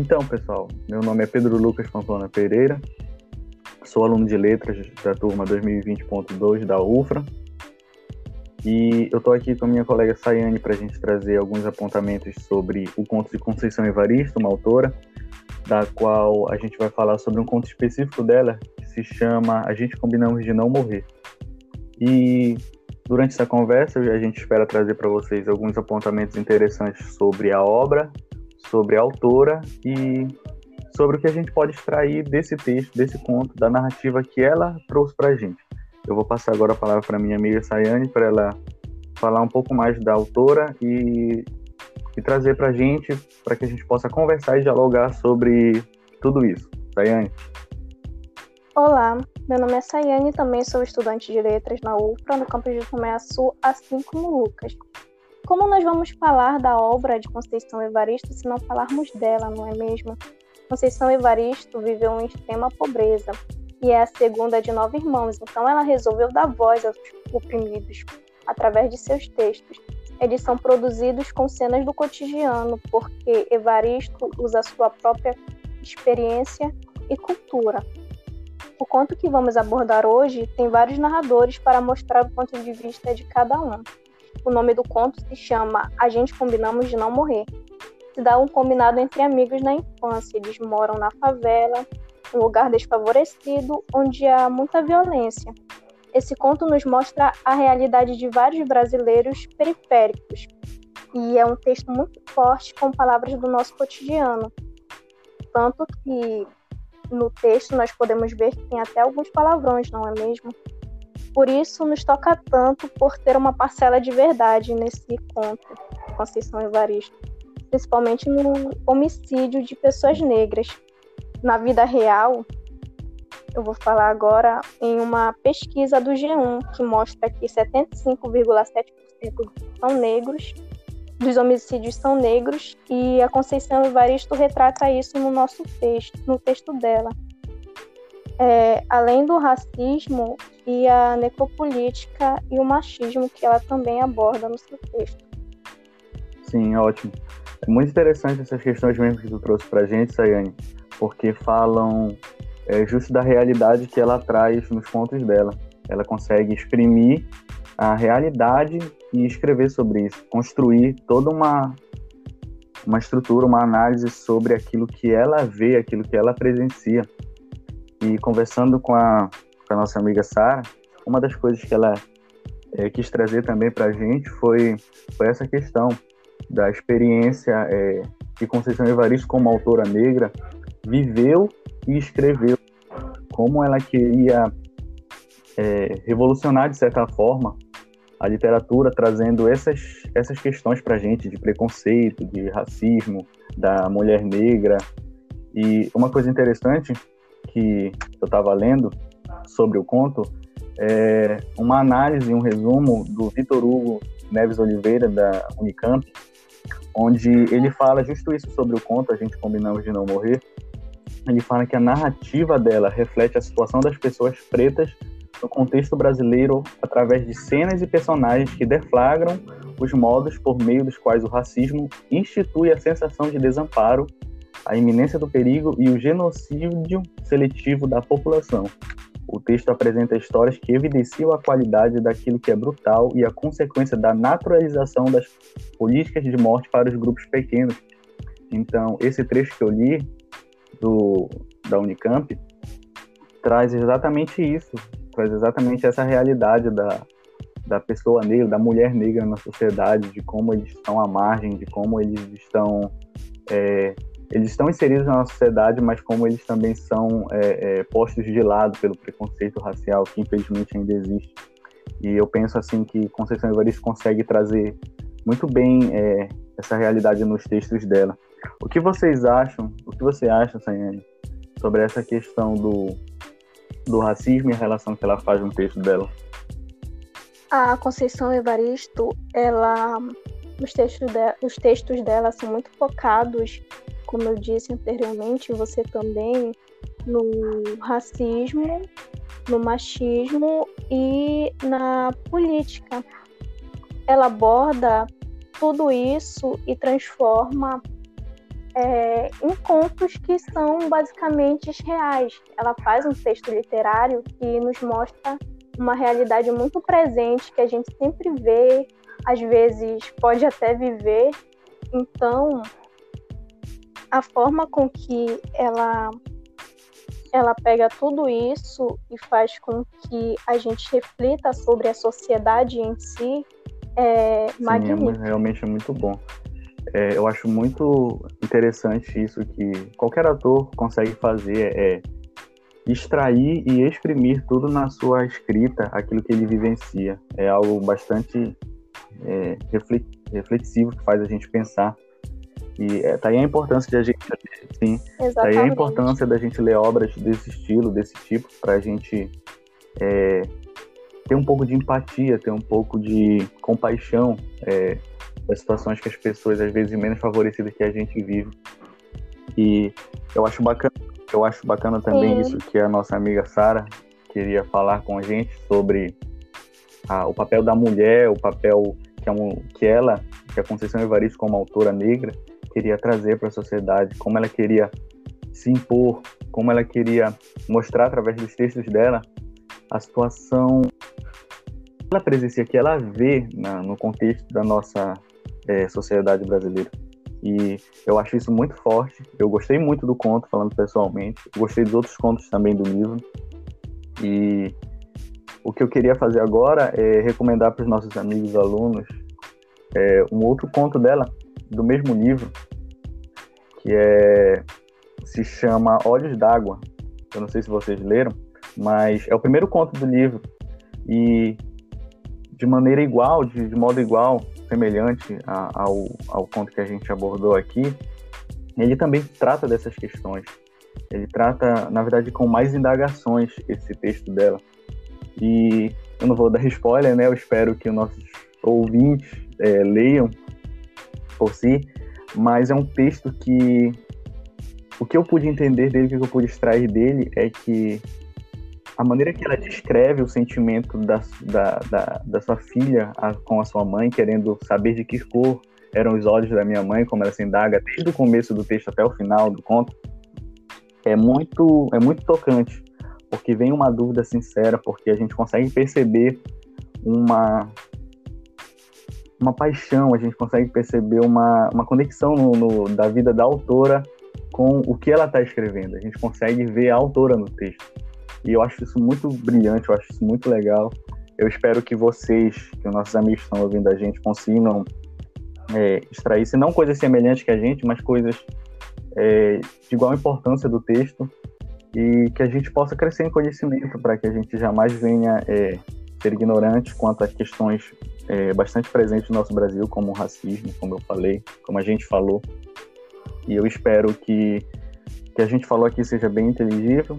Então, pessoal, meu nome é Pedro Lucas Pamplona Pereira, sou aluno de letras da turma 2020.2 da UFRA e eu estou aqui com a minha colega Sayane para a gente trazer alguns apontamentos sobre o conto de Conceição Evaristo, uma autora, da qual a gente vai falar sobre um conto específico dela que se chama A gente Combinamos de Não Morrer. E durante essa conversa a gente espera trazer para vocês alguns apontamentos interessantes sobre a obra, sobre a autora e sobre o que a gente pode extrair desse texto, desse conto, da narrativa que ela trouxe para a gente. Eu vou passar agora a palavra para minha amiga Sayane para ela falar um pouco mais da autora e, e trazer para a gente, para que a gente possa conversar e dialogar sobre tudo isso. Sayane. Olá, meu nome é Sayane também sou estudante de letras na UFRA, no campus de Sul, assim como Lucas. Como nós vamos falar da obra de Conceição Evaristo se não falarmos dela, não é mesmo? Conceição Evaristo viveu em extrema pobreza e é a segunda de nove irmãos, então ela resolveu dar voz aos oprimidos através de seus textos. Eles são produzidos com cenas do cotidiano, porque Evaristo usa sua própria experiência e cultura. O conto que vamos abordar hoje tem vários narradores para mostrar o ponto de vista de cada um. O nome do conto se chama A Gente Combinamos de Não Morrer. Se dá um combinado entre amigos na infância. Eles moram na favela, um lugar desfavorecido onde há muita violência. Esse conto nos mostra a realidade de vários brasileiros periféricos e é um texto muito forte com palavras do nosso cotidiano. Tanto que no texto nós podemos ver que tem até alguns palavrões, não é mesmo? Por isso nos toca tanto por ter uma parcela de verdade nesse conto, Conceição Evaristo, principalmente no homicídio de pessoas negras, na vida real, eu vou falar agora em uma pesquisa do G1 que mostra que 75,7% são negros, dos homicídios são negros, e a Conceição Evaristo retrata isso no nosso texto, no texto dela. É, além do racismo e a necropolítica e o machismo que ela também aborda no seu texto. Sim, ótimo. É muito interessante essas questões mesmo que tu trouxe pra gente, Sayane, porque falam é, justo da realidade que ela traz nos contos dela. Ela consegue exprimir a realidade e escrever sobre isso, construir toda uma uma estrutura, uma análise sobre aquilo que ela vê, aquilo que ela presencia. E conversando com a, com a nossa amiga Sara, uma das coisas que ela é, quis trazer também para a gente foi, foi essa questão da experiência é, que Conceição Evaristo, como autora negra, viveu e escreveu, como ela queria é, revolucionar, de certa forma, a literatura, trazendo essas, essas questões para a gente de preconceito, de racismo, da mulher negra. E uma coisa interessante que eu estava lendo sobre o conto é uma análise, um resumo do Vitor Hugo Neves Oliveira, da Unicamp, onde ele fala justo isso sobre o conto, a gente combinamos de não morrer, ele fala que a narrativa dela reflete a situação das pessoas pretas no contexto brasileiro através de cenas e personagens que deflagram os modos por meio dos quais o racismo institui a sensação de desamparo, a iminência do perigo e o genocídio seletivo da população. O texto apresenta histórias que evidenciam a qualidade daquilo que é brutal e a consequência da naturalização das políticas de morte para os grupos pequenos. Então, esse trecho que eu li do, da Unicamp traz exatamente isso, traz exatamente essa realidade da, da pessoa negra, da mulher negra na sociedade, de como eles estão à margem, de como eles estão é, eles estão inseridos na sociedade, mas como eles também são é, é, postos de lado pelo preconceito racial que infelizmente ainda existe. E eu penso assim que Conceição Evaristo consegue trazer muito bem é, essa realidade nos textos dela. O que vocês acham, o que você acha, Sayane, sobre essa questão do, do racismo e a relação que ela faz no texto dela? A Conceição Evaristo, ela, os textos, de, os textos dela são muito focados, como eu disse anteriormente, você também, no racismo, no machismo e na política. Ela aborda tudo isso e transforma é, em contos que são basicamente reais. Ela faz um texto literário que nos mostra uma realidade muito presente que a gente sempre vê, às vezes pode até viver. Então, a forma com que ela ela pega tudo isso e faz com que a gente reflita sobre a sociedade em si é Sim, é magnífico. É, realmente é muito bom. É, eu acho muito interessante isso que qualquer ator consegue fazer é extrair e exprimir tudo na sua escrita, aquilo que ele vivencia. É algo bastante é, reflexivo que faz a gente pensar e é, tá aí a importância de a gente sim, Exatamente. tá aí a importância da gente ler obras desse estilo, desse tipo, para a gente é, ter um pouco de empatia, ter um pouco de compaixão é, das situações que as pessoas, às vezes menos favorecidas que a gente vive. E eu acho bacana, eu acho bacana também sim. isso que a nossa amiga Sara queria falar com a gente sobre a, o papel da mulher, o papel que, é um, que ela, que a Conceição Evaristo como autora negra, queria trazer para a sociedade, como ela queria se impor, como ela queria mostrar através dos textos dela a situação que ela presencia, que ela vê na, no contexto da nossa é, sociedade brasileira. E eu acho isso muito forte. Eu gostei muito do conto, falando pessoalmente. gostei dos outros contos também do livro. E o que eu queria fazer agora é recomendar para os nossos amigos alunos é, um outro conto dela, do mesmo livro, que é se chama Olhos d'Água. Eu não sei se vocês leram, mas é o primeiro conto do livro e de maneira igual, de, de modo igual, semelhante a, ao, ao conto que a gente abordou aqui, ele também trata dessas questões. Ele trata, na verdade, com mais indagações esse texto dela. E eu não vou dar spoiler, né? Eu espero que os nossos ouvintes é, leiam por si, mas é um texto que o que eu pude entender dele, o que eu pude extrair dele é que a maneira que ela descreve o sentimento da, da, da, da sua filha a, com a sua mãe, querendo saber de que cor eram os olhos da minha mãe, como ela se indaga desde o começo do texto até o final do conto, é muito, é muito tocante, porque vem uma dúvida sincera, porque a gente consegue perceber uma, uma paixão, a gente consegue perceber uma, uma conexão no, no, da vida da autora com o que ela está escrevendo. A gente consegue ver a autora no texto. E eu acho isso muito brilhante, eu acho isso muito legal. Eu espero que vocês, que os nossos amigos estão ouvindo a gente, consigam é, extrair, se não coisas semelhantes que a gente, mas coisas é, de igual importância do texto e que a gente possa crescer em conhecimento para que a gente jamais venha é, ser ignorante quanto a questões é, bastante presentes no nosso Brasil, como o racismo, como eu falei, como a gente falou. E eu espero que que a gente falou aqui seja bem inteligível.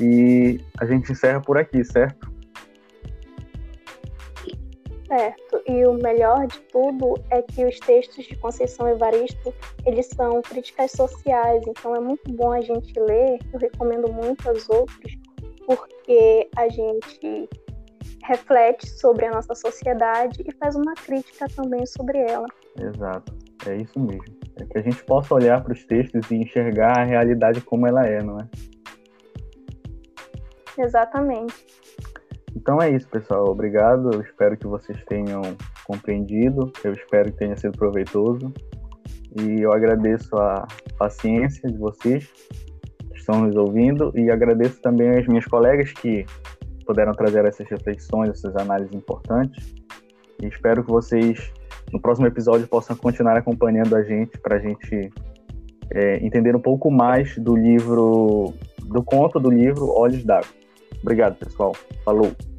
E a gente encerra por aqui, certo? Certo. E o melhor de tudo é que os textos de Conceição Evaristo, eles são críticas sociais, então é muito bom a gente ler. Eu recomendo muito aos outros, porque a gente reflete sobre a nossa sociedade e faz uma crítica também sobre ela. Exato, é isso mesmo. É que a gente possa olhar para os textos e enxergar a realidade como ela é, não é? Exatamente. Então é isso, pessoal. Obrigado. Eu espero que vocês tenham compreendido. Eu espero que tenha sido proveitoso. E eu agradeço a paciência de vocês que estão nos ouvindo e agradeço também as minhas colegas que puderam trazer essas reflexões, essas análises importantes. E espero que vocês, no próximo episódio, possam continuar acompanhando a gente para a gente é, entender um pouco mais do livro, do conto do livro Olhos d'Água. Obrigado, pessoal. Falou!